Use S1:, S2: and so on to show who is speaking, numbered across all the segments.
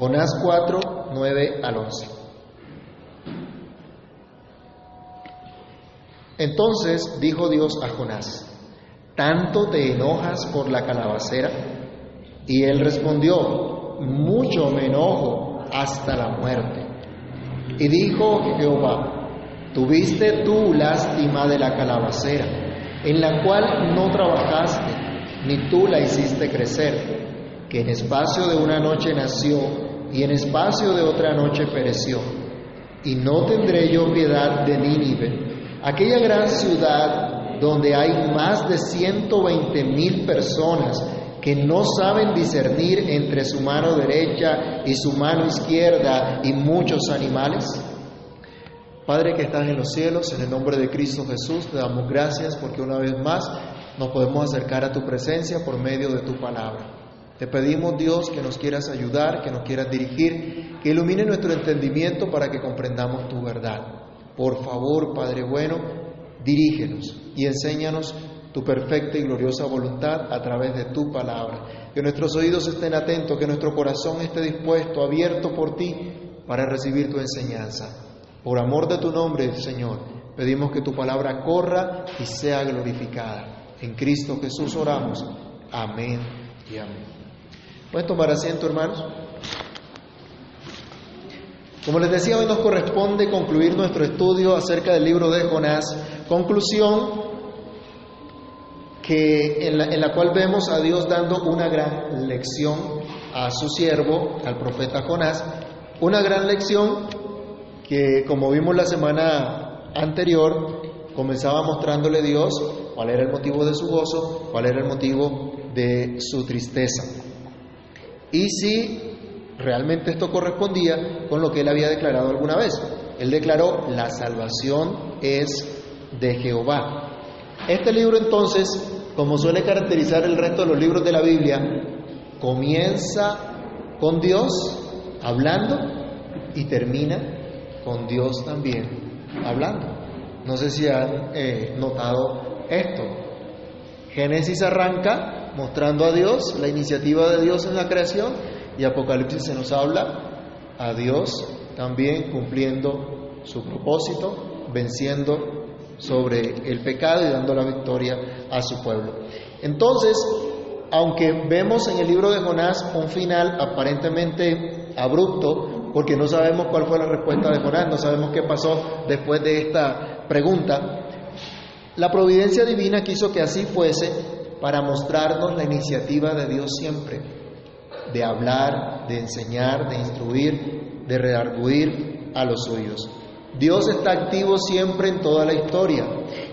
S1: Jonás 4, 9 al 11. Entonces dijo Dios a Jonás, ¿tanto te enojas por la calabacera? Y él respondió, mucho me enojo hasta la muerte. Y dijo Jehová, tuviste tú lástima de la calabacera, en la cual no trabajaste, ni tú la hiciste crecer, que en espacio de una noche nació y en espacio de otra noche pereció. Y no tendré yo piedad de Nínive, aquella gran ciudad donde hay más de ciento veinte mil personas que no saben discernir entre su mano derecha y su mano izquierda y muchos animales? Padre que estás en los cielos, en el nombre de Cristo Jesús, te damos gracias porque una vez más nos podemos acercar a tu presencia por medio de tu palabra. Te pedimos, Dios, que nos quieras ayudar, que nos quieras dirigir, que ilumine nuestro entendimiento para que comprendamos tu verdad. Por favor, Padre bueno, dirígenos y enséñanos tu perfecta y gloriosa voluntad a través de tu palabra. Que nuestros oídos estén atentos, que nuestro corazón esté dispuesto, abierto por ti, para recibir tu enseñanza. Por amor de tu nombre, Señor, pedimos que tu palabra corra y sea glorificada. En Cristo Jesús oramos. Amén y amén. ¿Pueden tomar asiento, hermanos? Como les decía, hoy nos corresponde concluir nuestro estudio acerca del libro de Jonás. Conclusión que en la, en la, cual vemos a Dios dando una gran lección a su siervo, al profeta Jonás, una gran lección que como vimos la semana anterior, comenzaba mostrándole Dios cuál era el motivo de su gozo, cuál era el motivo de su tristeza. Y si realmente esto correspondía con lo que él había declarado alguna vez. Él declaró, la salvación es de Jehová. Este libro entonces como suele caracterizar el resto de los libros de la Biblia, comienza con Dios hablando y termina con Dios también hablando. No sé si han eh, notado esto. Génesis arranca mostrando a Dios, la iniciativa de Dios en la creación, y Apocalipsis se nos habla a Dios también cumpliendo su propósito, venciendo sobre el pecado y dando la victoria a su pueblo. Entonces, aunque vemos en el libro de Jonás un final aparentemente abrupto, porque no sabemos cuál fue la respuesta de Jonás, no sabemos qué pasó después de esta pregunta, la providencia divina quiso que así fuese para mostrarnos la iniciativa de Dios siempre, de hablar, de enseñar, de instruir, de redarguir a los suyos. Dios está activo siempre en toda la historia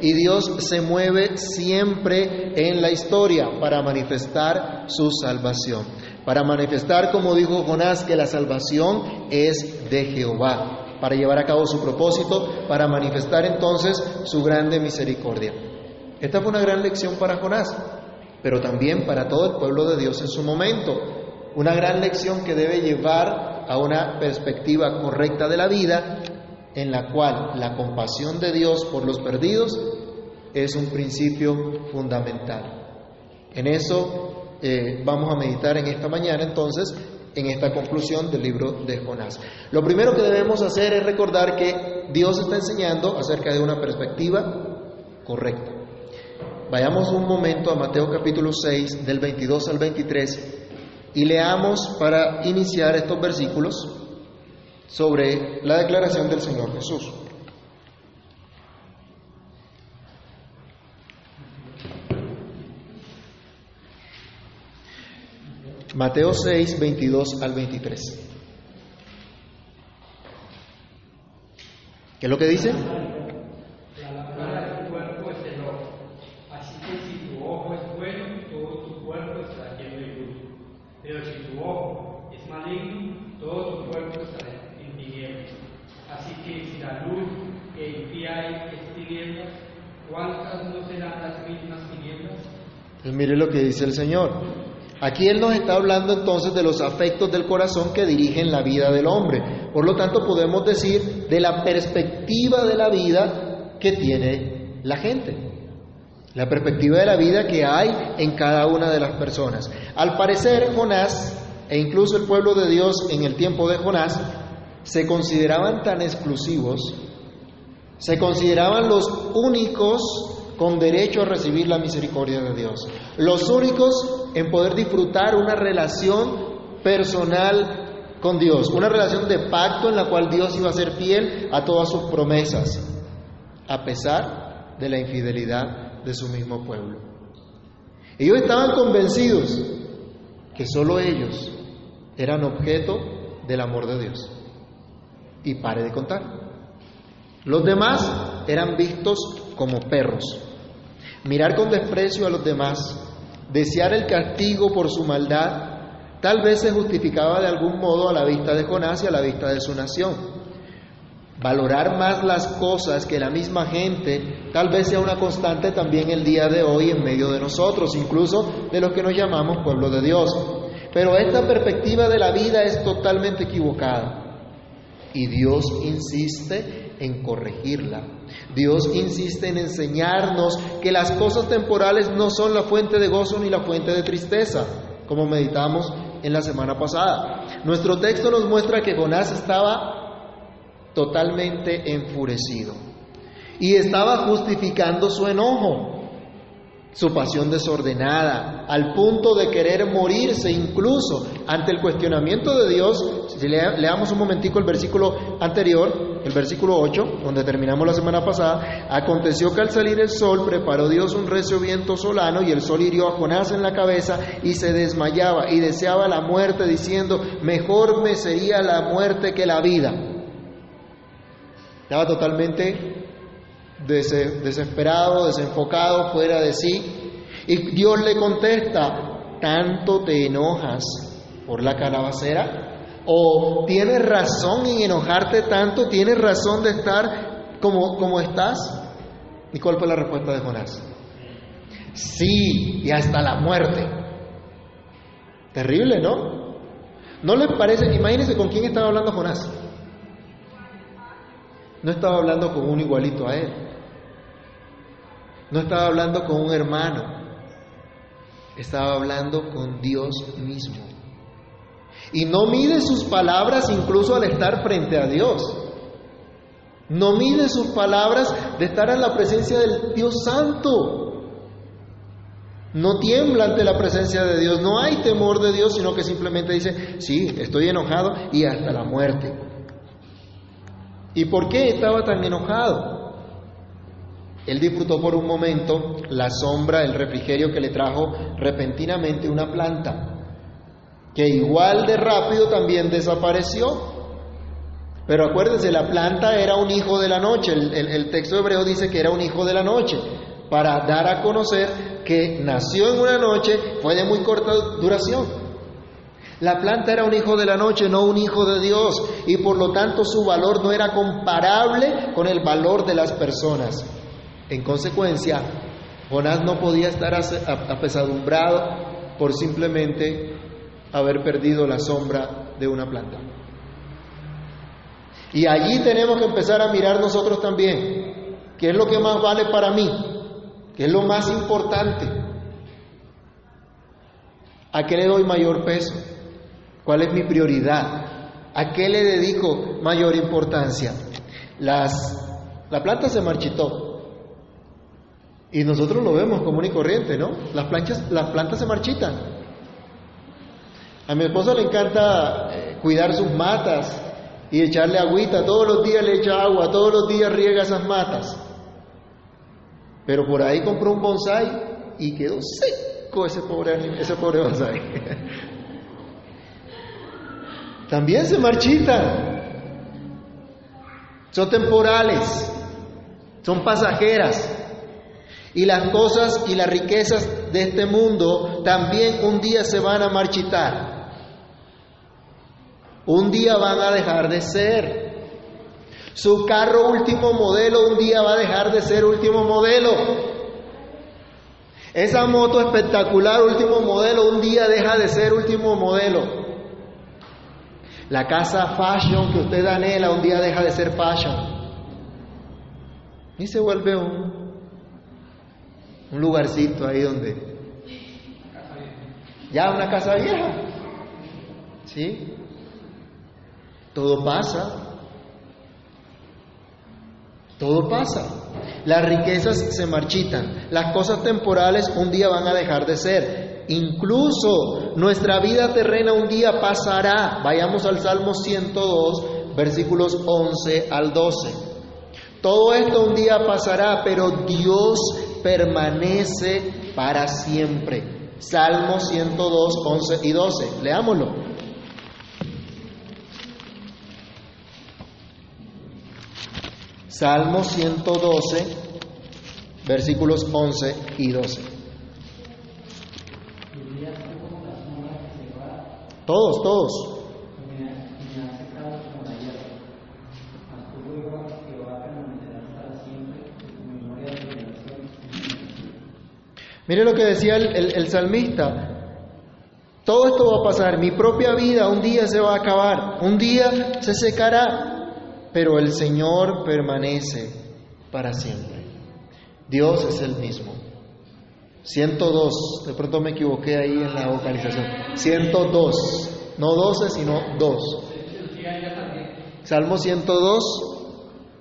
S1: y Dios se mueve siempre en la historia para manifestar su salvación. Para manifestar, como dijo Jonás, que la salvación es de Jehová, para llevar a cabo su propósito, para manifestar entonces su grande misericordia. Esta fue una gran lección para Jonás, pero también para todo el pueblo de Dios en su momento. Una gran lección que debe llevar a una perspectiva correcta de la vida en la cual la compasión de Dios por los perdidos es un principio fundamental. En eso eh, vamos a meditar en esta mañana entonces, en esta conclusión del libro de Jonás. Lo primero que debemos hacer es recordar que Dios está enseñando acerca de una perspectiva correcta. Vayamos un momento a Mateo capítulo 6, del 22 al 23, y leamos para iniciar estos versículos sobre la declaración del Señor Jesús. Mateo 6, 22 al 23. ¿Qué es lo que dice? Pues mire lo que dice el Señor. Aquí Él nos está hablando entonces de los afectos del corazón que dirigen la vida del hombre. Por lo tanto, podemos decir de la perspectiva de la vida que tiene la gente. La perspectiva de la vida que hay en cada una de las personas. Al parecer, Jonás e incluso el pueblo de Dios en el tiempo de Jonás se consideraban tan exclusivos, se consideraban los únicos con derecho a recibir la misericordia de Dios, los únicos en poder disfrutar una relación personal con Dios, una relación de pacto en la cual Dios iba a ser fiel a todas sus promesas, a pesar de la infidelidad de su mismo pueblo. Ellos estaban convencidos que solo ellos eran objeto del amor de Dios. Y pare de contar. Los demás eran vistos como perros. Mirar con desprecio a los demás, desear el castigo por su maldad, tal vez se justificaba de algún modo a la vista de Jonás y a la vista de su nación. Valorar más las cosas que la misma gente tal vez sea una constante también el día de hoy en medio de nosotros, incluso de los que nos llamamos pueblo de Dios. Pero esta perspectiva de la vida es totalmente equivocada. Y Dios insiste en corregirla. Dios insiste en enseñarnos que las cosas temporales no son la fuente de gozo ni la fuente de tristeza, como meditamos en la semana pasada. Nuestro texto nos muestra que Jonás estaba totalmente enfurecido y estaba justificando su enojo su pasión desordenada, al punto de querer morirse incluso ante el cuestionamiento de Dios. Si leamos un momentico el versículo anterior, el versículo 8, donde terminamos la semana pasada, aconteció que al salir el sol preparó Dios un recio viento solano y el sol hirió a Jonás en la cabeza y se desmayaba y deseaba la muerte diciendo, mejor me sería la muerte que la vida. Estaba totalmente desesperado, desenfocado, fuera de sí. Y Dios le contesta, ¿tanto te enojas por la calabacera? ¿O tienes razón en enojarte tanto? ¿Tienes razón de estar como, como estás? ¿Y cuál fue la respuesta de Jonás? Sí, y hasta la muerte. Terrible, ¿no? ¿No le parece? Imagínense con quién estaba hablando Jonás. No estaba hablando con un igualito a él. No estaba hablando con un hermano. Estaba hablando con Dios mismo. Y no mide sus palabras incluso al estar frente a Dios. No mide sus palabras de estar en la presencia del Dios Santo. No tiembla ante la presencia de Dios. No hay temor de Dios, sino que simplemente dice, sí, estoy enojado y hasta la muerte. ¿Y por qué estaba tan enojado? Él disfrutó por un momento la sombra, el refrigerio que le trajo repentinamente una planta, que igual de rápido también desapareció. Pero acuérdense, la planta era un hijo de la noche, el, el, texto hebreo dice que era un hijo de la noche, para dar a conocer que nació en una noche, fue de muy corta duración. La planta era un hijo de la noche, no un hijo de Dios, y por lo tanto su valor no era comparable con el valor de las personas. En consecuencia, Jonás no podía estar apesadumbrado por simplemente haber perdido la sombra de una planta. Y allí tenemos que empezar a mirar nosotros también, qué es lo que más vale para mí, qué es lo más importante, a qué le doy mayor peso. ¿Cuál es mi prioridad? ¿A qué le dedico mayor importancia? Las, la planta se marchitó. Y nosotros lo vemos común y corriente, ¿no? Las, planchas, las plantas se marchitan. A mi esposa le encanta eh, cuidar sus matas y echarle agüita. Todos los días le echa agua, todos los días riega esas matas. Pero por ahí compró un bonsai y quedó seco ese pobre, ese pobre bonsai. también se marchitan. Son temporales, son pasajeras. Y las cosas y las riquezas de este mundo también un día se van a marchitar. Un día van a dejar de ser. Su carro último modelo un día va a dejar de ser último modelo. Esa moto espectacular último modelo un día deja de ser último modelo. La casa fashion que usted anhela un día deja de ser fashion. Y se vuelve un, un lugarcito ahí donde... Ya una casa vieja. ¿Sí? Todo pasa. Todo pasa. Las riquezas se marchitan. Las cosas temporales un día van a dejar de ser. Incluso nuestra vida terrena un día pasará. Vayamos al Salmo 102, versículos 11 al 12. Todo esto un día pasará, pero Dios permanece para siempre. Salmo 102, 11 y 12. Leámoslo. Salmo 112, versículos 11 y 12. Todos, todos. Mire lo que decía el, salmista. Todo esto va a pasar. Mi propia vida un día se va a acabar. Un día se secará pero el Señor permanece para siempre. Dios es el mismo. 102, de pronto me equivoqué ahí en la vocalización. 102, no 12, sino 2. Salmo 102,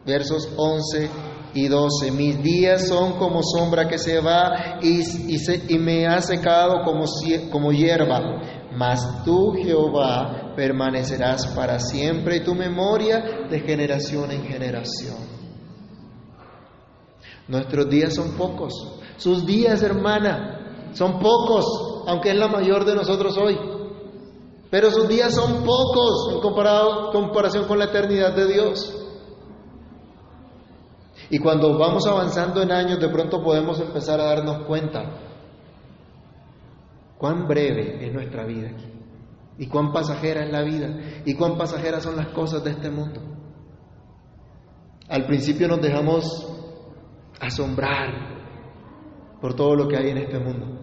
S1: versos 11 y 12. Mis días son como sombra que se va y, me ha secado como, como hierba. Mas tú, Jehová, permanecerás para siempre y tu memoria de generación en generación. Nuestros días son pocos. Sus días, hermana, son pocos, aunque es la mayor de nosotros hoy. Pero sus días son pocos en comparado, comparación con la eternidad de Dios. Y cuando vamos avanzando en años, de pronto podemos empezar a darnos cuenta cuán breve es nuestra vida aquí y cuán pasajera es la vida y cuán pasajeras son las cosas de este mundo. Al principio nos dejamos asombrar por todo lo que hay en este mundo.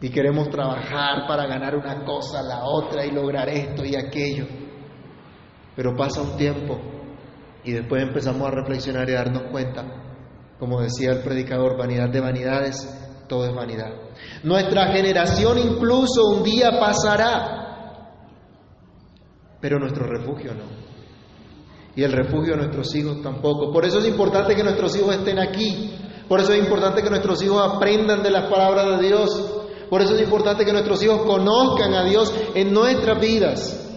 S1: Y queremos trabajar para ganar una cosa, la otra y lograr esto y aquello. Pero pasa un tiempo y después empezamos a reflexionar y a darnos cuenta, como decía el predicador, vanidad de vanidades, todo es vanidad. Nuestra generación incluso un día pasará, pero nuestro refugio no. Y el refugio de nuestros hijos tampoco. Por eso es importante que nuestros hijos estén aquí. Por eso es importante que nuestros hijos aprendan de las palabras de Dios. Por eso es importante que nuestros hijos conozcan a Dios en nuestras vidas.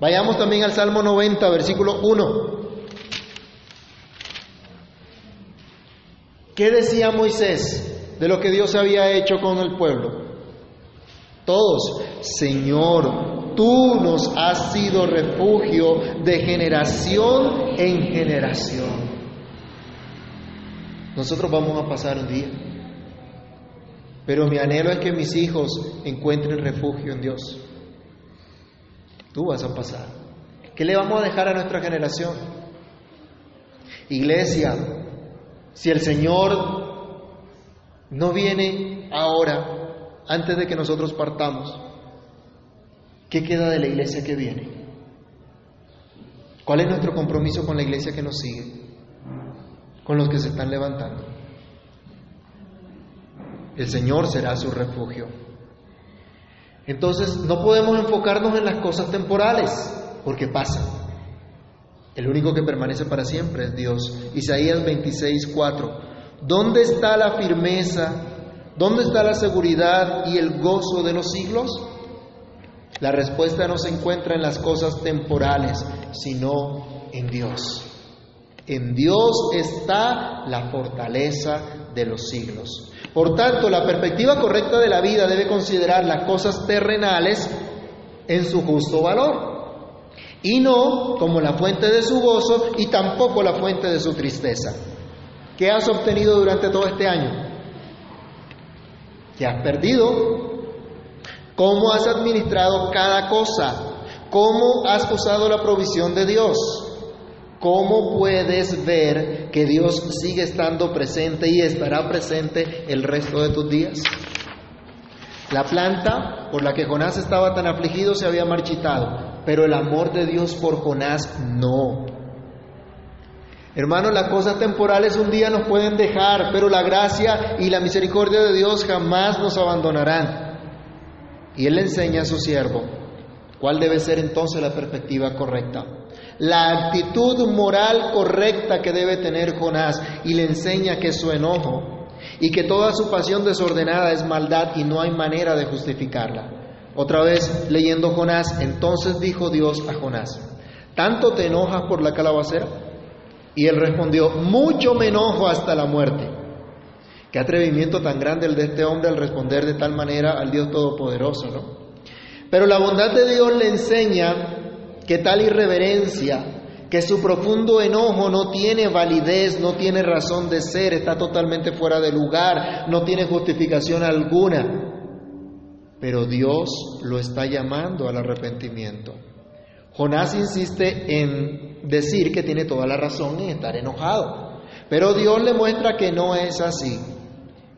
S1: Vayamos también al Salmo 90, versículo 1. ¿Qué decía Moisés? de lo que Dios había hecho con el pueblo. Todos, Señor, tú nos has sido refugio de generación en generación. Nosotros vamos a pasar un día, pero mi anhelo es que mis hijos encuentren refugio en Dios. Tú vas a pasar. ¿Qué le vamos a dejar a nuestra generación? Iglesia, si el Señor no viene ahora, antes de que nosotros partamos. ¿Qué queda de la iglesia que viene? ¿Cuál es nuestro compromiso con la iglesia que nos sigue? Con los que se están levantando. El Señor será su refugio. Entonces no podemos enfocarnos en las cosas temporales, porque pasan. El único que permanece para siempre es Dios. Isaías 26, 4. ¿Dónde está la firmeza? ¿Dónde está la seguridad y el gozo de los siglos? La respuesta no se encuentra en las cosas temporales, sino en Dios. En Dios está la fortaleza de los siglos. Por tanto, la perspectiva correcta de la vida debe considerar las cosas terrenales en su justo valor y no como la fuente de su gozo y tampoco la fuente de su tristeza. ¿Qué has obtenido durante todo este año? ¿Qué has perdido? ¿Cómo has administrado cada cosa? ¿Cómo has usado la provisión de Dios? ¿Cómo puedes ver que Dios sigue estando presente y estará presente el resto de tus días? La planta por la que Jonás estaba tan afligido se había marchitado, pero el amor de Dios por Jonás no. Hermanos, las cosas temporales un día nos pueden dejar, pero la gracia y la misericordia de Dios jamás nos abandonarán. Y él le enseña a su siervo cuál debe ser entonces la perspectiva correcta. La actitud moral correcta que debe tener Jonás y le enseña que su enojo y que toda su pasión desordenada es maldad y no hay manera de justificarla. Otra vez leyendo Jonás, entonces dijo Dios a Jonás, ¿tanto te enojas por la calabacera? Y él respondió, mucho me enojo hasta la muerte. Qué atrevimiento tan grande el de este hombre al responder de tal manera al Dios Todopoderoso, ¿no? Pero la bondad de Dios le enseña que tal irreverencia, que su profundo enojo no tiene validez, no tiene razón de ser, está totalmente fuera de lugar, no tiene justificación alguna. Pero Dios lo está llamando al arrepentimiento. Jonás insiste en decir que tiene toda la razón en estar enojado, pero Dios le muestra que no es así.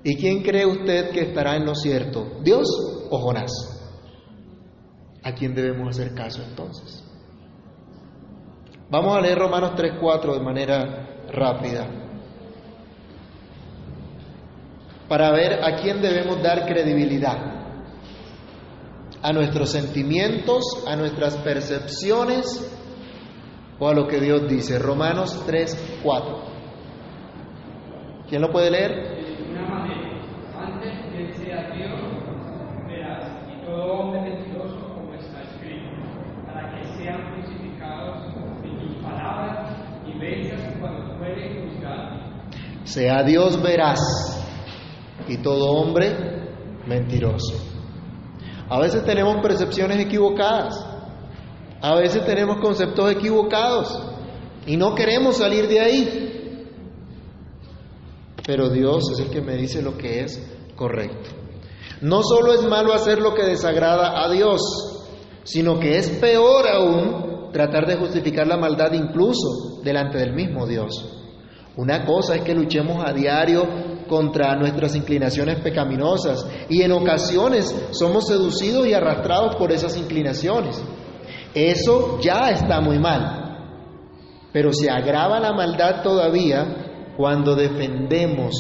S1: ¿Y quién cree usted que estará en lo cierto? ¿Dios o Jonás? ¿A quién debemos hacer caso entonces? Vamos a leer Romanos 3.4 de manera rápida para ver a quién debemos dar credibilidad. A nuestros sentimientos, a nuestras percepciones o a lo que Dios dice. Romanos 3.4. ¿Quién lo puede leer? Sea Dios veraz y todo hombre mentiroso. A veces tenemos percepciones equivocadas, a veces tenemos conceptos equivocados y no queremos salir de ahí. Pero Dios es el que me dice lo que es correcto. No solo es malo hacer lo que desagrada a Dios, sino que es peor aún tratar de justificar la maldad incluso delante del mismo Dios. Una cosa es que luchemos a diario contra nuestras inclinaciones pecaminosas y en ocasiones somos seducidos y arrastrados por esas inclinaciones. Eso ya está muy mal. Pero se agrava la maldad todavía cuando defendemos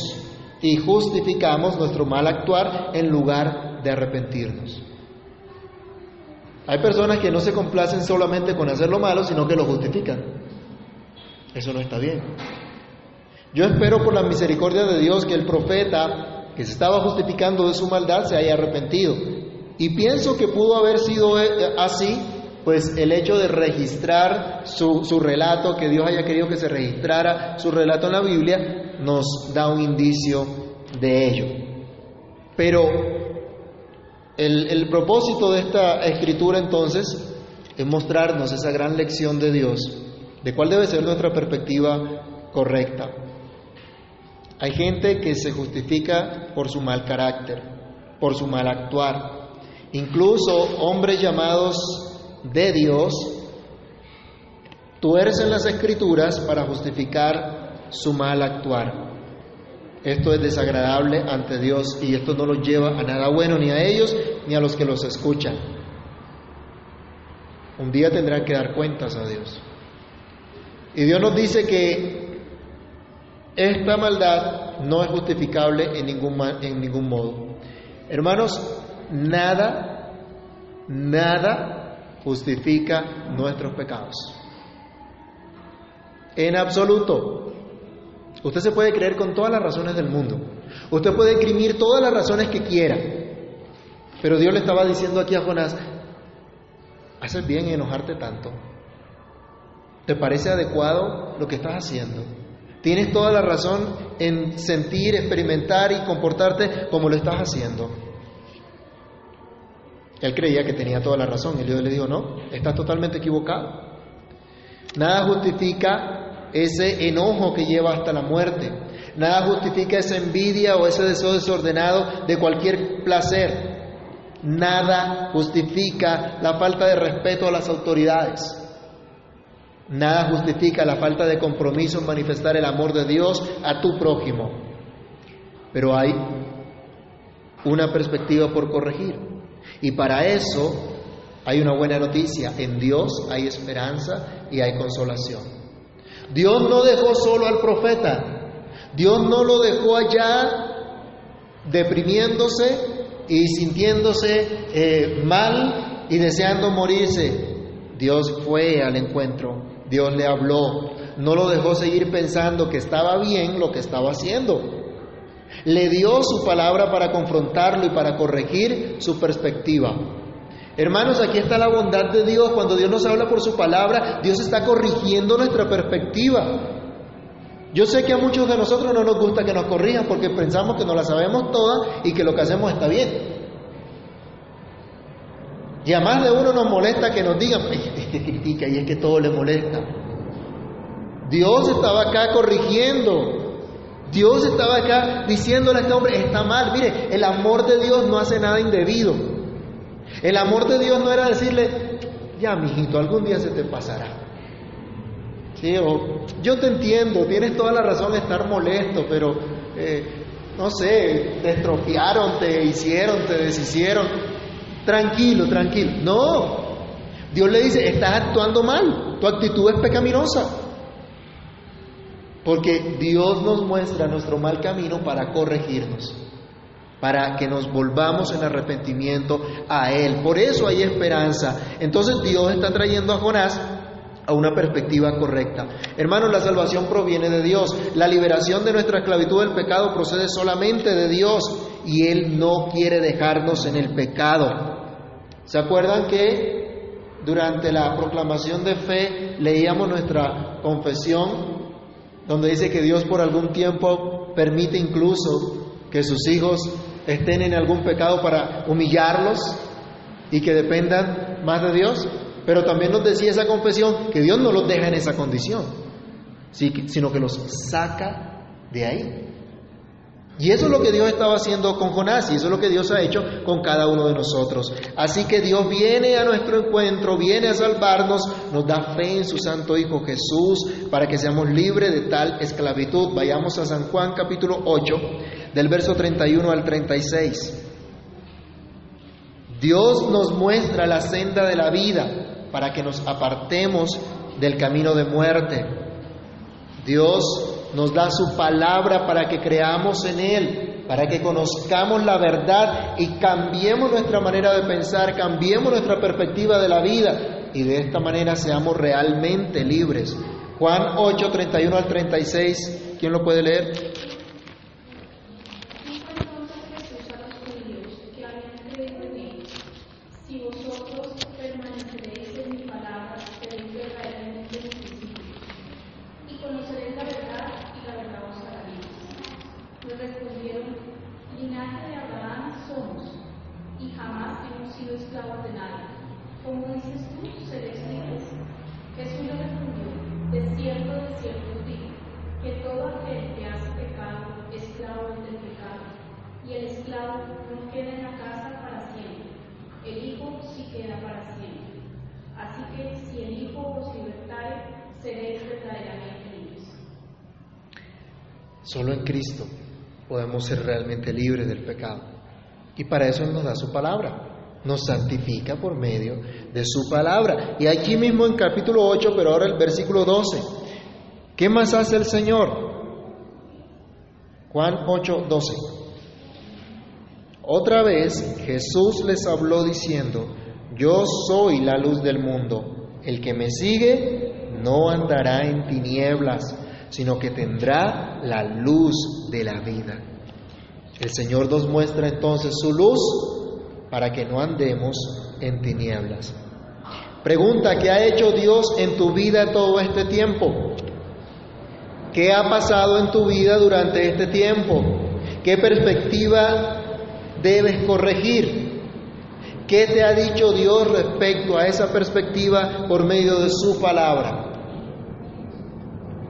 S1: y justificamos nuestro mal actuar en lugar de arrepentirnos. Hay personas que no se complacen solamente con hacer lo malo, sino que lo justifican. Eso no está bien. Yo espero por la misericordia de Dios que el profeta que se estaba justificando de su maldad se haya arrepentido. Y pienso que pudo haber sido eh, así, pues el hecho de registrar su, relato, que Dios haya querido que se registrara su relato en la Biblia, nos da un indicio de ello. Pero el, el propósito de esta escritura entonces es mostrarnos esa gran lección de Dios, de cuál debe ser nuestra perspectiva correcta. Hay gente que se justifica por su mal carácter, por su mal actuar. Incluso hombres llamados de Dios tuercen las escrituras para justificar su mal actuar. Esto es desagradable ante Dios y esto no los lleva a nada bueno ni a ellos ni a los que los escuchan. Un día tendrán que dar cuentas a Dios. Y Dios nos dice que esta maldad no es justificable en ningún, en ningún modo. Hermanos, nada, nada justifica nuestros pecados. En absoluto. Usted se puede creer con todas las razones del mundo. Usted puede exprimir todas las razones que quiera. Pero Dios le estaba diciendo aquí a Jonás, haces bien en enojarte tanto. ¿Te parece adecuado lo que estás haciendo? Tienes toda la razón en sentir, experimentar y comportarte como lo estás haciendo. Él creía que tenía toda la razón y Dios le dijo, no, estás totalmente equivocado. Nada justifica ese enojo que lleva hasta la muerte. Nada justifica esa envidia o ese deseo desordenado de cualquier placer. Nada justifica la falta de respeto a las autoridades. Nada justifica la falta de compromiso en manifestar el amor de Dios a tu prójimo. Pero hay una perspectiva por corregir. Y para eso hay una buena noticia. En Dios hay esperanza y hay consolación. Dios no dejó solo al profeta. Dios no lo dejó allá deprimiéndose y sintiéndose eh, mal y deseando morirse, Dios fue al encuentro, Dios le habló, no lo dejó seguir pensando que estaba bien lo que estaba haciendo. Le dio su palabra para confrontarlo y para corregir su perspectiva. Hermanos, aquí está la bondad de Dios. Cuando Dios nos habla por su palabra, Dios está corrigiendo nuestra perspectiva. Yo sé que a muchos de nosotros no nos gusta que nos corrijan porque pensamos que no la sabemos toda y que lo que hacemos está bien. Y a más de uno nos molesta que nos digan, critica y es que todo le molesta. Dios estaba acá corrigiendo. Dios estaba acá diciéndole a este hombre, está mal. Mire, el amor de Dios no hace nada indebido. El amor de Dios no era decirle, ya, mijito, algún día se te pasará. Sí, yo te entiendo, tienes toda la razón de estar molesto, pero eh, no sé, te estropearon, te hicieron, te deshicieron. Tranquilo, tranquilo. No, Dios le dice, estás actuando mal, tu actitud es pecaminosa. Porque Dios nos muestra nuestro mal camino para corregirnos, para que nos volvamos en arrepentimiento a Él. Por eso hay esperanza. Entonces Dios está trayendo a Jonás a una perspectiva correcta. Hermanos, la salvación proviene de Dios. La liberación de nuestra esclavitud del pecado procede solamente de Dios y Él no quiere dejarnos en el pecado. ¿Se acuerdan que durante la proclamación de fe leíamos nuestra confesión donde dice que Dios por algún tiempo permite incluso que sus hijos estén en algún pecado para humillarlos y que dependan más de Dios? Pero también nos decía esa confesión que Dios no los deja en esa condición, sino que los saca de ahí. Y eso es lo que Dios estaba haciendo con Jonás y eso es lo que Dios ha hecho con cada uno de nosotros. Así que Dios viene a nuestro encuentro, viene a salvarnos, nos da fe en su Santo Hijo Jesús para que seamos libres de tal esclavitud. Vayamos a San Juan capítulo 8, del verso 31 al 36. Dios nos muestra la senda de la vida para que nos apartemos del camino de muerte. Dios nos da su palabra para que creamos en Él, para que conozcamos la verdad y cambiemos nuestra manera de pensar, cambiemos nuestra perspectiva de la vida y de esta manera seamos realmente libres. Juan 8, 31 al 36, ¿quién lo puede leer? Solo en Cristo podemos ser realmente libres del pecado. Y para eso nos da su palabra. Nos santifica por medio de su palabra. Y aquí mismo en capítulo 8, pero ahora el versículo 12. ¿Qué más hace el Señor? Juan 8, 12. Otra vez Jesús les habló diciendo, yo soy la luz del mundo. El que me sigue no andará en tinieblas sino que tendrá la luz de la vida. El Señor nos muestra entonces su luz para que no andemos en tinieblas. Pregunta, ¿qué ha hecho Dios en tu vida todo este tiempo? ¿Qué ha pasado en tu vida durante este tiempo? ¿Qué perspectiva debes corregir? ¿Qué te ha dicho Dios respecto a esa perspectiva por medio de su palabra?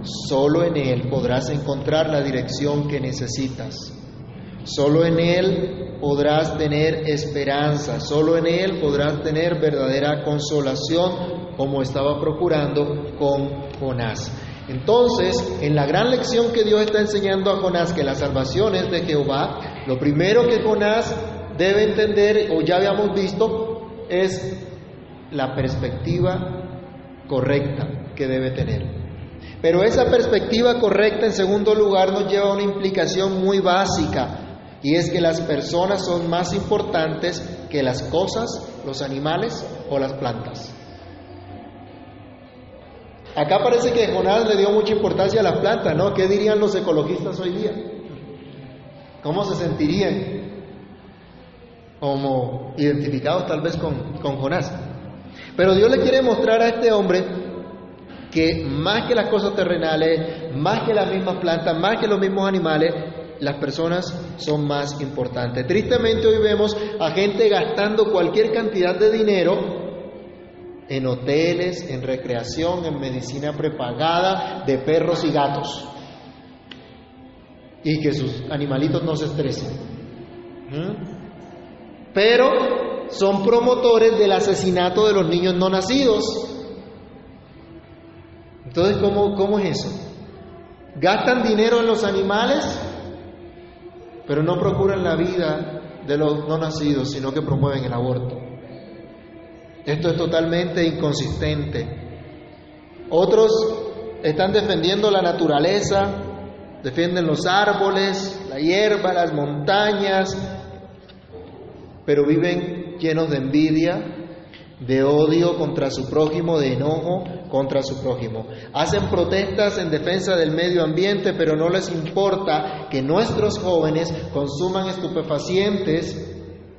S1: Solo en Él podrás encontrar la dirección que necesitas. Solo en Él podrás tener esperanza. Solo en Él podrás tener verdadera consolación como estaba procurando con Jonás. Entonces, en la gran lección que Dios está enseñando a Jonás, que la salvación es de Jehová, lo primero que Jonás debe entender, o ya habíamos visto, es la perspectiva correcta que debe tener. Pero esa perspectiva correcta, en segundo lugar, nos lleva a una implicación muy básica. Y es que las personas son más importantes que las cosas, los animales o las plantas. Acá parece que Jonás le dio mucha importancia a las plantas, ¿no? ¿Qué dirían los ecologistas hoy día? ¿Cómo se sentirían? Como identificados tal vez con, con Jonás. Pero Dios le quiere mostrar a este hombre que más que las cosas terrenales, más que las mismas plantas, más que los mismos animales, las personas son más importantes. Tristemente hoy vemos a gente gastando cualquier cantidad de dinero en hoteles, en recreación, en medicina prepagada de perros y gatos. Y que sus animalitos no se estresen. ¿Mm? Pero son promotores del asesinato de los niños no nacidos. Entonces, ¿cómo, cómo es eso? Gastan dinero en los animales pero no procuran la vida de los no nacidos, sino que promueven el aborto. Esto es totalmente inconsistente. Otros están defendiendo la naturaleza, defienden los árboles, la hierba, las montañas, pero viven llenos de envidia, de odio contra su prójimo, de enojo contra su prójimo. Hacen protestas en defensa del medio ambiente, pero no les importa que nuestros jóvenes consuman estupefacientes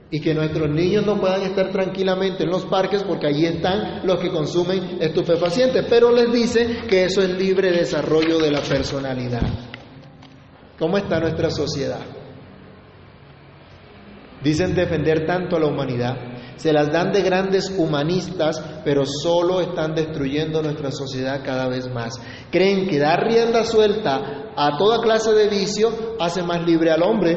S1: y que nuestros niños no puedan estar tranquilamente en los parques porque allí están los que consumen estupefacientes, pero les dice que eso es libre desarrollo de la personalidad. ¿Cómo está nuestra sociedad? Dicen defender tanto a la humanidad, se las dan de grandes humanistas, pero solo están destruyendo nuestra sociedad cada vez más. Creen que dar rienda suelta a toda clase de vicio hace más libre al hombre,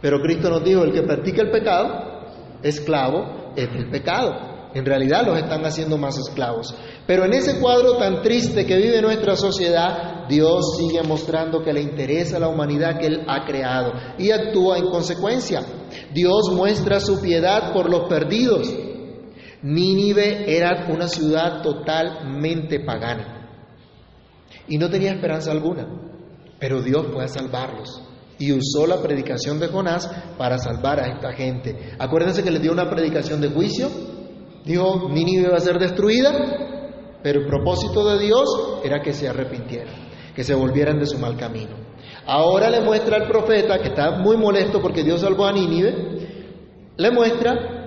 S1: pero Cristo nos dijo, el que practica el pecado, esclavo, es el pecado. En realidad los están haciendo más esclavos. Pero en ese cuadro tan triste que vive nuestra sociedad, Dios sigue mostrando que le interesa la humanidad que Él ha creado y actúa en consecuencia. Dios muestra su piedad por los perdidos. Nínive era una ciudad totalmente pagana y no tenía esperanza alguna, pero Dios a salvarlos y usó la predicación de Jonás para salvar a esta gente. Acuérdense que le dio una predicación de juicio, Dijo, Nínive va a ser destruida, pero el propósito de Dios era que se arrepintieran, que se volvieran de su mal camino. Ahora le muestra al profeta, que está muy molesto porque Dios salvó a Nínive, le muestra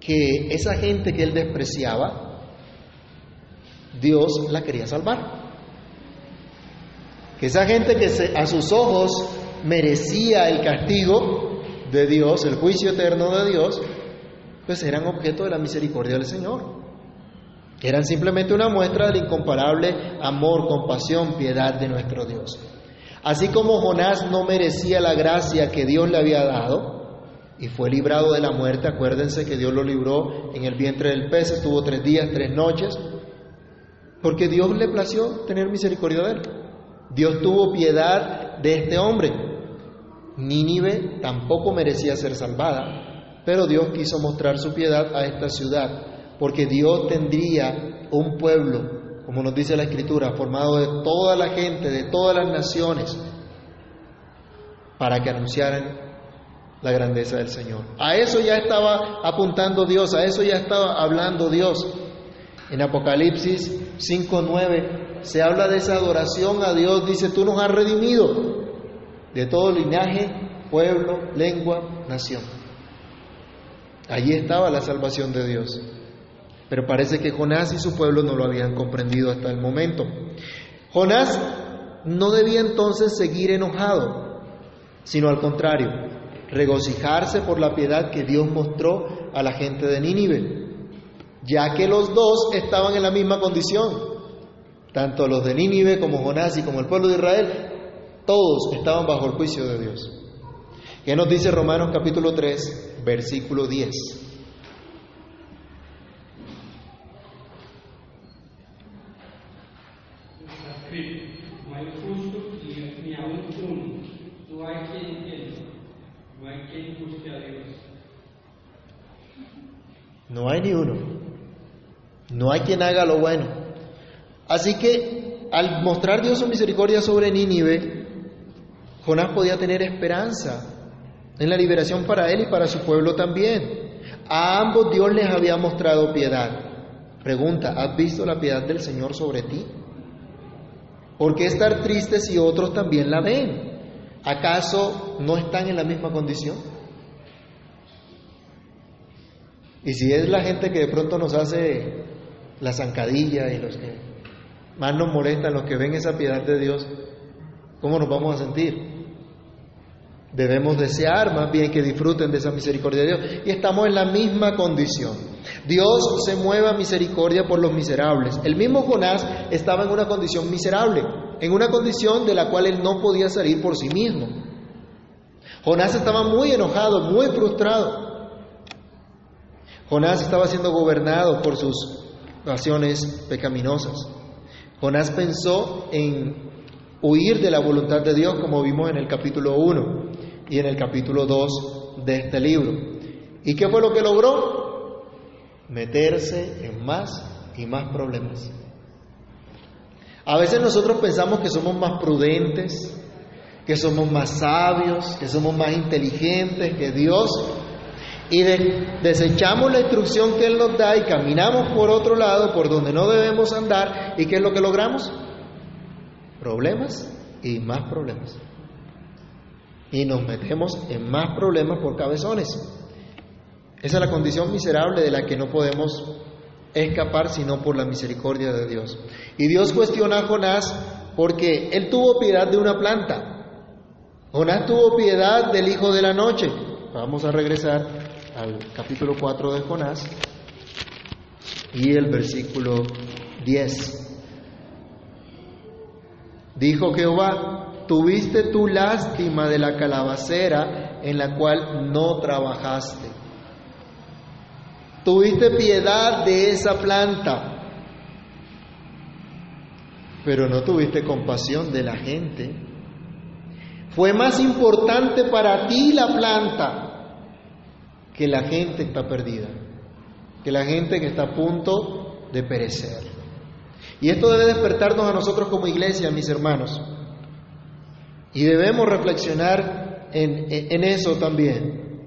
S1: que esa gente que él despreciaba, Dios la quería salvar. Que esa gente que a sus ojos merecía el castigo de Dios, el juicio eterno de Dios, pues eran objeto de la misericordia del Señor. Eran simplemente una muestra del incomparable amor, compasión, piedad de nuestro Dios. Así como Jonás no merecía la gracia que Dios le había dado y fue librado de la muerte, acuérdense que Dios lo libró en el vientre del pez, estuvo tres días, tres noches, porque Dios le plació tener misericordia de él. Dios tuvo piedad de este hombre. Nínive tampoco merecía ser salvada, pero Dios quiso mostrar su piedad a esta ciudad, porque Dios tendría un pueblo, como nos dice la Escritura, formado de toda la gente, de todas las naciones, para que anunciaran la grandeza del Señor. A eso ya estaba apuntando Dios, a eso ya estaba hablando Dios. En Apocalipsis 5.9 se habla de esa adoración a Dios, dice, tú nos has redimido de todo linaje, pueblo, lengua, nación. Allí estaba la salvación de Dios. Pero parece que Jonás y su pueblo no lo habían comprendido hasta el momento. Jonás no debía entonces seguir enojado, sino al contrario, regocijarse por la piedad que Dios mostró a la gente de Nínive, ya que los dos estaban en la misma condición, tanto los de Nínive como Jonás y como el pueblo de Israel, todos estaban bajo el juicio de Dios. ¿Qué nos dice Romanos capítulo 3, versículo 10?
S2: No hay justo ni aún uno. No hay quien. No hay quien busque a Dios.
S1: No hay ni uno. No hay quien haga lo bueno. Así que al mostrar Dios su misericordia sobre Nínive, Jonás podía tener esperanza en la liberación para él y para su pueblo también. A ambos Dios les había mostrado piedad. Pregunta, ¿has visto la piedad del Señor sobre ti? ¿Por qué estar tristes si otros también la ven? ¿Acaso no están en la misma condición? Y si es la gente que de pronto nos hace la zancadilla y los que más nos molestan, los que ven esa piedad de Dios, ¿cómo nos vamos a sentir? Debemos desear más bien que disfruten de esa misericordia de Dios. Y estamos en la misma condición. Dios se mueve a misericordia por los miserables. El mismo Jonás estaba en una condición miserable, en una condición de la cual él no podía salir por sí mismo. Jonás estaba muy enojado, muy frustrado. Jonás estaba siendo gobernado por sus pasiones pecaminosas. Jonás pensó en huir de la voluntad de Dios, como vimos en el capítulo 1 y en el capítulo 2 de este libro. ¿Y qué fue lo que logró? Meterse en más y más problemas. A veces nosotros pensamos que somos más prudentes, que somos más sabios, que somos más inteligentes que Dios, y desechamos la instrucción que Él nos da y caminamos por otro lado, por donde no debemos andar, ¿y qué es lo que logramos? Problemas y más problemas. Y nos metemos en más problemas por cabezones. Esa es la condición miserable de la que no podemos escapar sino por la misericordia de Dios. Y Dios cuestiona a Jonás porque él tuvo piedad de una planta. Jonás tuvo piedad del hijo de la noche. Vamos a regresar al capítulo 4 de Jonás y el versículo 10. Dijo Jehová, tuviste tu lástima de la calabacera en la cual no trabajaste. Tuviste piedad de esa planta, pero no tuviste compasión de la gente. Fue más importante para ti la planta que la gente está perdida, que la gente que está a punto de perecer. Y esto debe despertarnos a nosotros como iglesia, mis hermanos. Y debemos reflexionar en, en, eso también.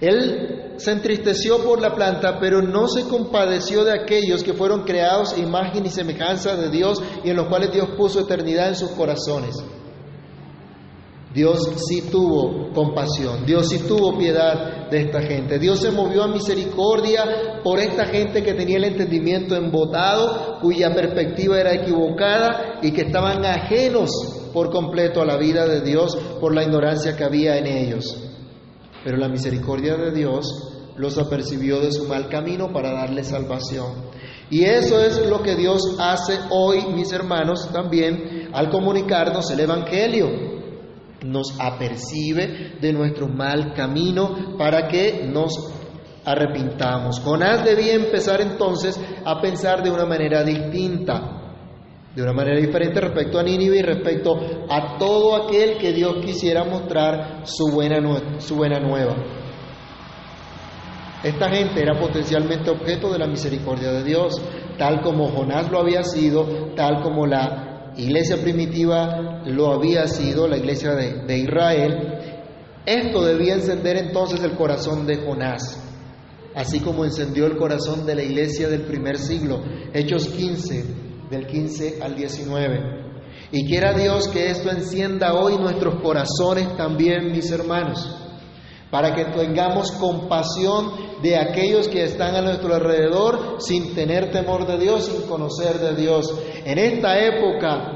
S1: Él se entristeció por la planta, pero no se compadeció de aquellos que fueron creados imagen y semejanza de Dios y en los cuales Dios puso eternidad en sus corazones. Dios sí tuvo compasión, Dios sí tuvo piedad de esta gente. Dios se movió a misericordia por esta gente que tenía el entendimiento embotado, cuya perspectiva era equivocada y que estaban ajenos por completo a la vida de Dios por la ignorancia que había en ellos. Pero la misericordia de Dios los apercibió de su mal camino para darles salvación. Y eso es lo que Dios hace hoy, mis hermanos, también al comunicarnos el Evangelio nos apercibe de nuestro mal camino para que nos arrepintamos. Jonás debía empezar entonces a pensar de una manera distinta, de una manera diferente respecto a Nínive y respecto a todo aquel que Dios quisiera mostrar su buena, su buena nueva. Esta gente era potencialmente objeto de la misericordia de Dios, tal como Jonás lo había sido, tal como la iglesia primitiva lo había sido, la iglesia de, Israel, esto debía encender entonces el corazón de Jonás, así como encendió el corazón de la iglesia del primer siglo, Hechos 15, del 15 al 19. Y quiera Dios que esto encienda hoy nuestros corazones también, mis hermanos, para que tengamos compasión de aquellos que están a nuestro alrededor sin tener temor de Dios, sin conocer de Dios. En esta época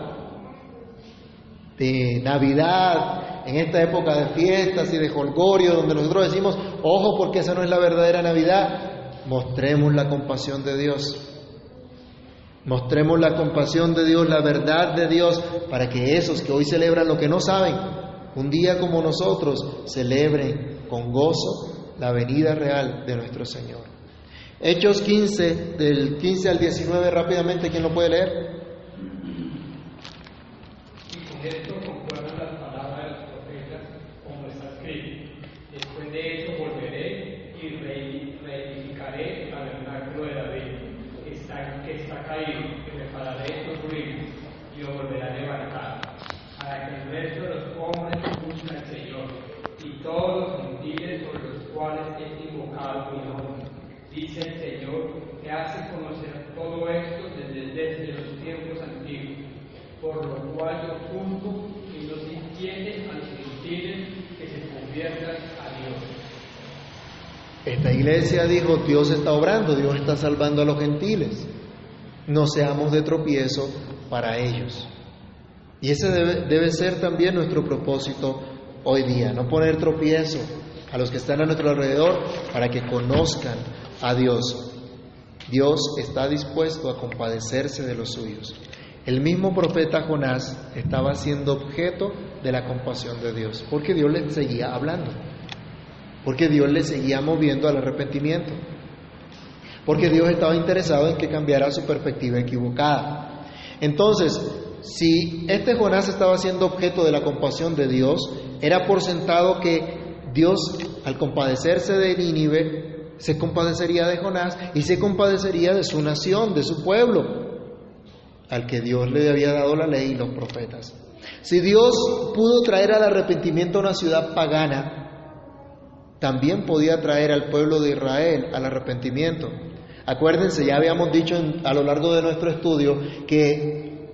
S1: de Navidad, en esta época de fiestas y de holgorio, donde nosotros decimos, ojo porque esa no es la verdadera Navidad, mostremos la compasión de Dios. Mostremos la compasión de Dios, la verdad de Dios, para que esos que hoy celebran lo que no saben, un día como nosotros, celebren con gozo la venida real de nuestro Señor. Hechos 15, del 15 al 19, rápidamente, ¿quién lo puede leer?
S2: Y con esto concuerdan las palabras de los profetas, como está escrito. Después de eso volveré y reedificaré la vernáculo de David, que está, que está caído, que repararé estos ruinas y lo volveré a levantar, para que el resto de los hombres dice el Señor, que hace conocer todo esto desde, desde los tiempos antiguos, por lo cual yo juzgo y no se inquieten a los gentiles que se conviertan a Dios.
S1: Esta iglesia dijo, Dios está obrando, Dios está salvando a los gentiles. No seamos de tropiezo para ellos. Y ese debe, ser también nuestro propósito hoy día, no poner tropiezo a los que están a nuestro alrededor para que conozcan a Dios. Dios está dispuesto a compadecerse de los suyos. El mismo profeta Jonás estaba siendo objeto de la compasión de Dios, porque Dios le seguía hablando, porque Dios le seguía moviendo al arrepentimiento, porque Dios estaba interesado en que cambiara su perspectiva equivocada. Entonces, si este Jonás estaba siendo objeto de la compasión de Dios, era por sentado que Dios, al compadecerse de Nínive, se compadecería de Jonás y se compadecería de su nación, de su pueblo, al que Dios le había dado la ley y los profetas. Si Dios pudo traer al arrepentimiento a una ciudad pagana, también podía traer al pueblo de Israel al arrepentimiento. Acuérdense, ya habíamos dicho a lo largo de nuestro estudio que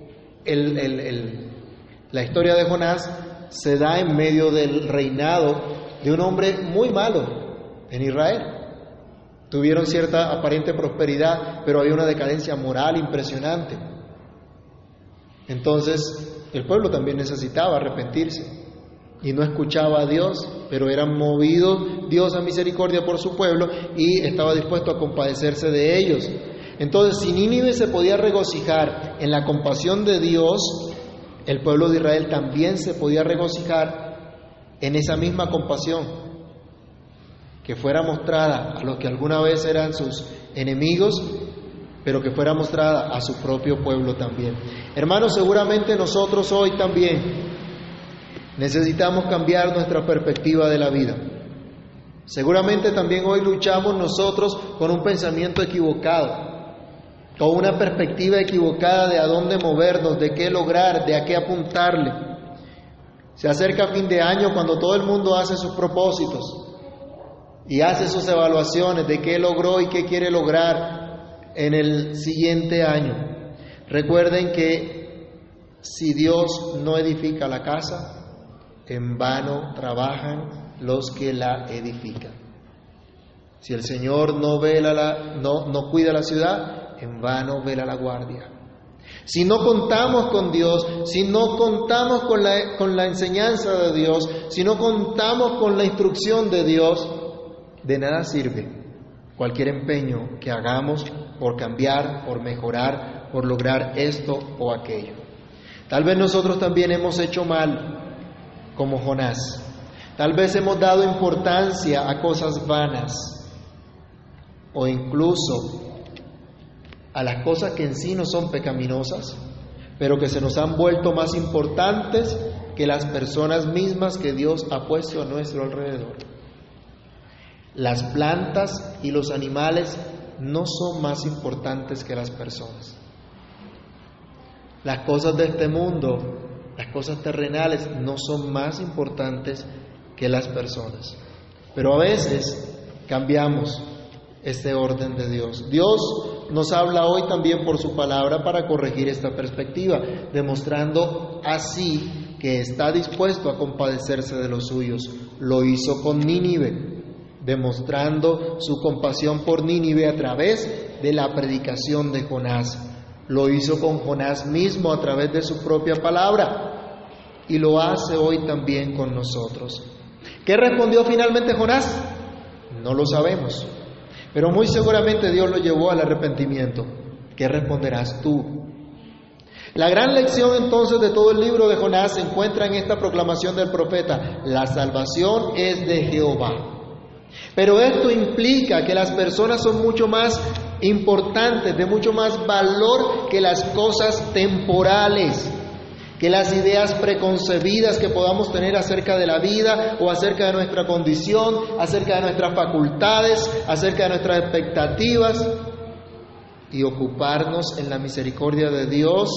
S1: la historia de Jonás se da en medio del reinado de un hombre muy malo en Israel. Tuvieron cierta aparente prosperidad, pero había una decadencia moral impresionante. Entonces, el pueblo también necesitaba arrepentirse y no escuchaba a Dios, pero era movido Dios a misericordia por su pueblo y estaba dispuesto a compadecerse de ellos. Entonces, si Nínive se podía regocijar en la compasión de Dios, el pueblo de Israel también se podía regocijar en esa misma compasión que fuera mostrada a los que alguna vez eran sus enemigos, pero que fuera mostrada a su propio pueblo también. Hermanos, seguramente nosotros hoy también necesitamos cambiar nuestra perspectiva de la vida. Seguramente también hoy luchamos nosotros con un pensamiento equivocado, con una perspectiva equivocada de a dónde movernos, de qué lograr, de a qué apuntarle. Se acerca fin de año cuando todo el mundo hace sus propósitos y hace sus evaluaciones de qué logró y qué quiere lograr en el siguiente año. Recuerden que si Dios no edifica la casa, en vano trabajan los que la edifican. Si el Señor no vela la, no, no cuida la ciudad, en vano vela la guardia. Si no contamos con Dios, si no contamos con la, con la enseñanza de Dios, si no contamos con la instrucción de Dios, de nada sirve cualquier empeño que hagamos por cambiar, por mejorar, por lograr esto o aquello. Tal vez nosotros también hemos hecho mal como Jonás. Tal vez hemos dado importancia a cosas vanas o incluso a las cosas que en sí no son pecaminosas, pero que se nos han vuelto más importantes que las personas mismas que Dios ha puesto a nuestro alrededor. Las plantas y los animales no son más importantes que las personas. Las cosas de este mundo las cosas terrenales no son más importantes que las personas. Pero a veces cambiamos este orden de Dios. Dios nos habla hoy también por su palabra para corregir esta perspectiva, demostrando así que está dispuesto a compadecerse de los suyos. Lo hizo con Nínive, demostrando su compasión por Nínive a través de la predicación de Jonás. Lo hizo con Jonás mismo a través de su propia palabra y lo hace hoy también con nosotros. ¿Qué respondió finalmente Jonás? No lo sabemos, pero muy seguramente Dios lo llevó al arrepentimiento. ¿Qué responderás tú? La gran lección entonces de todo el libro de Jonás se encuentra en esta proclamación del profeta. La salvación es de Jehová. Pero esto implica que las personas son mucho más importantes, de mucho más valor que las cosas temporales, que las ideas preconcebidas que podamos tener acerca de la vida o acerca de nuestra condición, acerca de nuestras facultades, acerca de nuestras expectativas, y ocuparnos en la misericordia de Dios,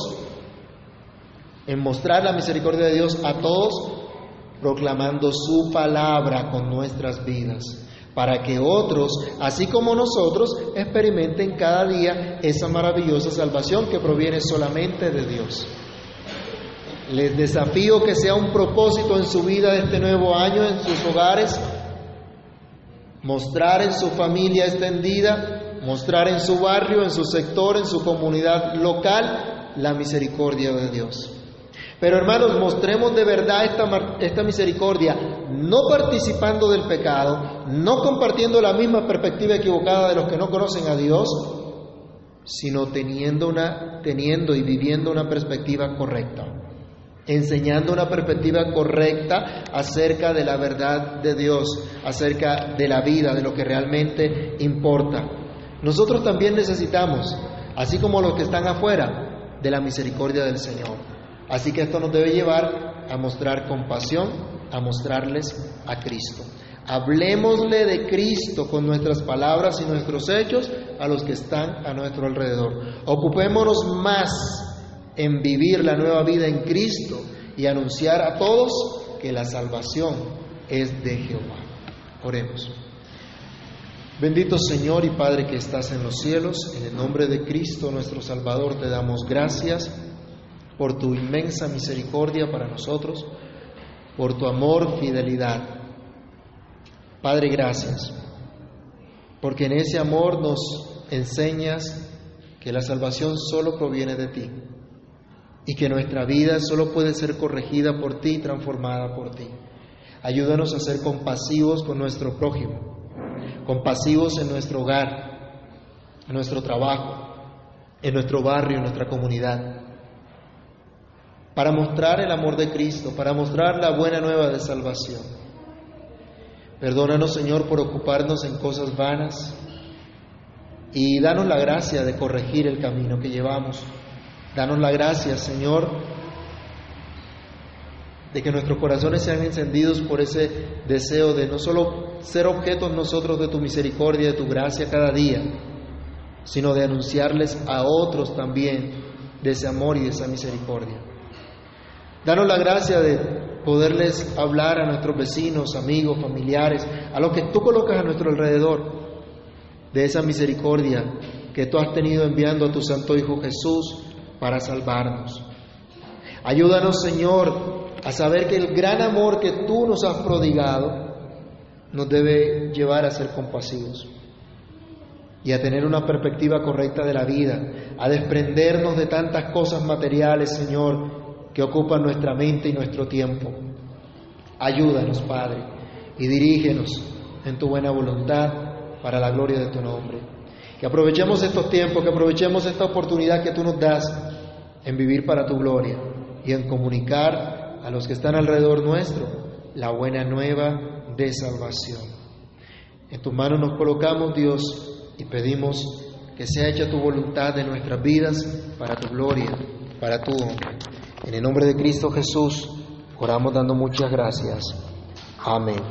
S1: en mostrar la misericordia de Dios a todos, proclamando su palabra con nuestras vidas para que otros, así como nosotros, experimenten cada día esa maravillosa salvación que proviene solamente de Dios. Les desafío que sea un propósito en su vida de este nuevo año, en sus hogares, mostrar en su familia extendida, mostrar en su barrio, en su sector, en su comunidad local, la misericordia de Dios. Pero hermanos, mostremos de verdad esta, esta, misericordia, no participando del pecado, no compartiendo la misma perspectiva equivocada de los que no conocen a Dios, sino teniendo, una, teniendo y viviendo una perspectiva correcta, enseñando una perspectiva correcta acerca de la verdad de Dios, acerca de la vida, de lo que realmente importa. Nosotros también necesitamos, así como los que están afuera, de la misericordia del Señor. Así que esto nos debe llevar a mostrar compasión, a mostrarles a Cristo. Hablemosle de Cristo con nuestras palabras y nuestros hechos a los que están a nuestro alrededor. Ocupémonos más en vivir la nueva vida en Cristo y anunciar a todos que la salvación es de Jehová. Oremos. Bendito Señor y Padre que estás en los cielos, en el nombre de Cristo nuestro Salvador te damos gracias por tu inmensa misericordia para nosotros, por tu amor, fidelidad. Padre, gracias, porque en ese amor nos enseñas que la salvación solo proviene de ti y que nuestra vida solo puede ser corregida por ti y transformada por ti. Ayúdanos a ser compasivos con nuestro prójimo, compasivos en nuestro hogar, en nuestro trabajo, en nuestro barrio, en nuestra comunidad para mostrar el amor de Cristo, para mostrar la buena nueva de salvación. Perdónanos, Señor, por ocuparnos en cosas vanas y danos la gracia de corregir el camino que llevamos. Danos la gracia, Señor, de que nuestros corazones sean encendidos por ese deseo de no solo ser objetos nosotros de tu misericordia, de tu gracia cada día, sino de anunciarles a otros también de ese amor y de esa misericordia. Danos la gracia de poderles hablar a nuestros vecinos, amigos, familiares, a los que tú colocas a nuestro alrededor, de esa misericordia que tú has tenido enviando a tu Santo Hijo Jesús para salvarnos. Ayúdanos, Señor, a saber que el gran amor que tú nos has prodigado nos debe llevar a ser compasivos y a tener una perspectiva correcta de la vida, a desprendernos de tantas cosas materiales, Señor, que ocupan nuestra mente y nuestro tiempo. Ayúdanos, Padre, y dirígenos en tu buena voluntad para la gloria de tu nombre. Que aprovechemos estos tiempos, que aprovechemos esta oportunidad que tú nos das en vivir para tu gloria y en comunicar a los que están alrededor nuestro la buena nueva de salvación. En tus manos nos colocamos, Dios, y pedimos que sea hecha tu voluntad en nuestras vidas para tu gloria, para tu honra. En el nombre de Cristo Jesús, oramos dando muchas gracias. Amén.